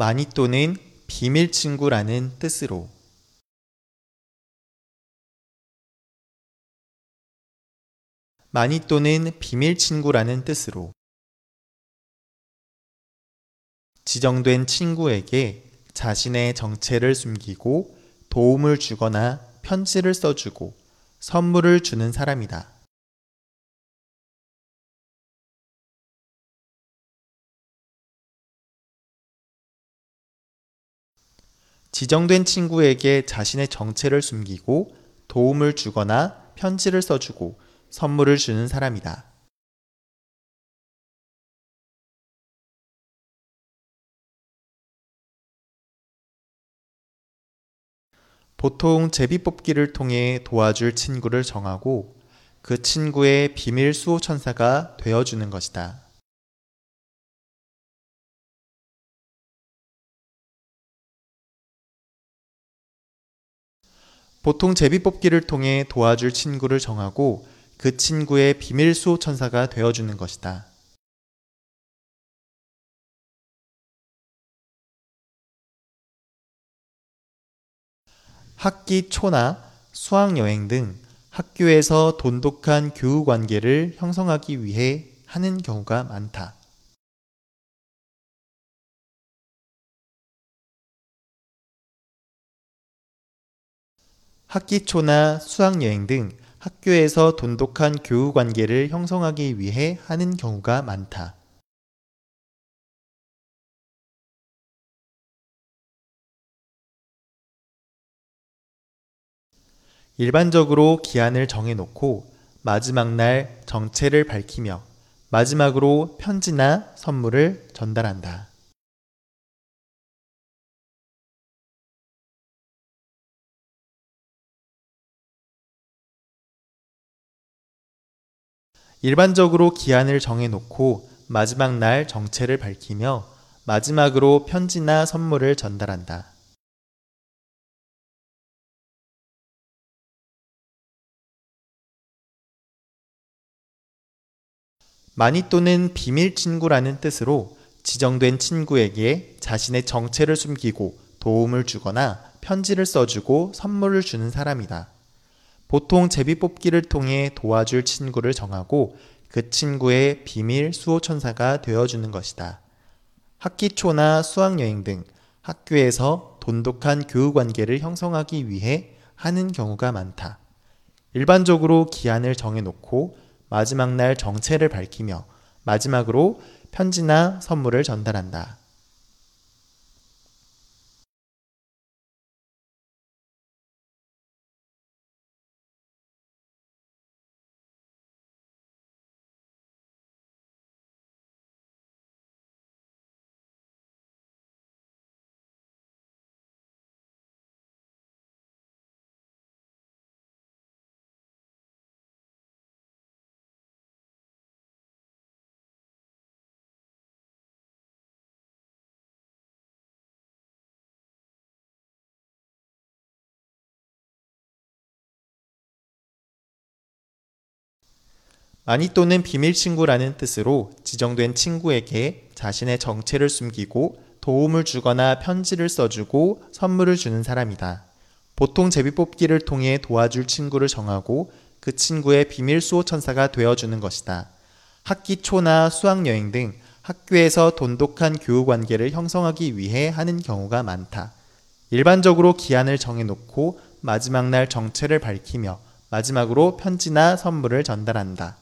많이 또는 비밀 친구라는 뜻으로 많이 또는 비밀 친구라는 뜻으로 지정된 친구에게 자신의 정체를 숨기고 도움을 주거나 편지를 써주고 선물을 주는 사람이다. 지정된 친구에게 자신의 정체를 숨기고 도움을 주거나 편지를 써주고 선물을 주는 사람이다. 보통 제비뽑기를 통해 도와줄 친구를 정하고 그 친구의 비밀 수호 천사가 되어주는 것이다. 보통 제비뽑기를 통해 도와줄 친구를 정하고 그 친구의 비밀 수호 천사가 되어주는 것이다. 학기 초나 수학 여행 등 학교에서 돈독한 교우 관계를 형성하기 위해 하는 경우가 많다. 학기 초나 수학 여행 등 학교에서 돈독한 교우 관계를 형성하기 위해 하는 경우가 많다. 일반적으로 기한을 정해놓고 마지막 날 정체를 밝히며 마지막으로 편지나 선물을 전달한다. 일반적으로 기한을 정해놓고 마지막 날 정체를 밝히며 마지막으로 편지나 선물을 전달한다. 많이 또는 비밀 친구라는 뜻으로 지정된 친구에게 자신의 정체를 숨기고 도움을 주거나 편지를 써주고 선물을 주는 사람이다. 보통 제비뽑기를 통해 도와줄 친구를 정하고 그 친구의 비밀 수호천사가 되어주는 것이다. 학기 초나 수학여행 등 학교에서 돈독한 교우 관계를 형성하기 위해 하는 경우가 많다. 일반적으로 기한을 정해놓고 마지막 날 정체를 밝히며 마지막으로 편지나 선물을 전달한다. 많이 또는 비밀 친구라는 뜻으로 지정된 친구에게 자신의 정체를 숨기고 도움을 주거나 편지를 써주고 선물을 주는 사람이다. 보통 제비뽑기를 통해 도와줄 친구를 정하고 그 친구의 비밀 수호 천사가 되어주는 것이다. 학기 초나 수학여행 등 학교에서 돈독한 교우 관계를 형성하기 위해 하는 경우가 많다. 일반적으로 기한을 정해놓고 마지막 날 정체를 밝히며 마지막으로 편지나 선물을 전달한다.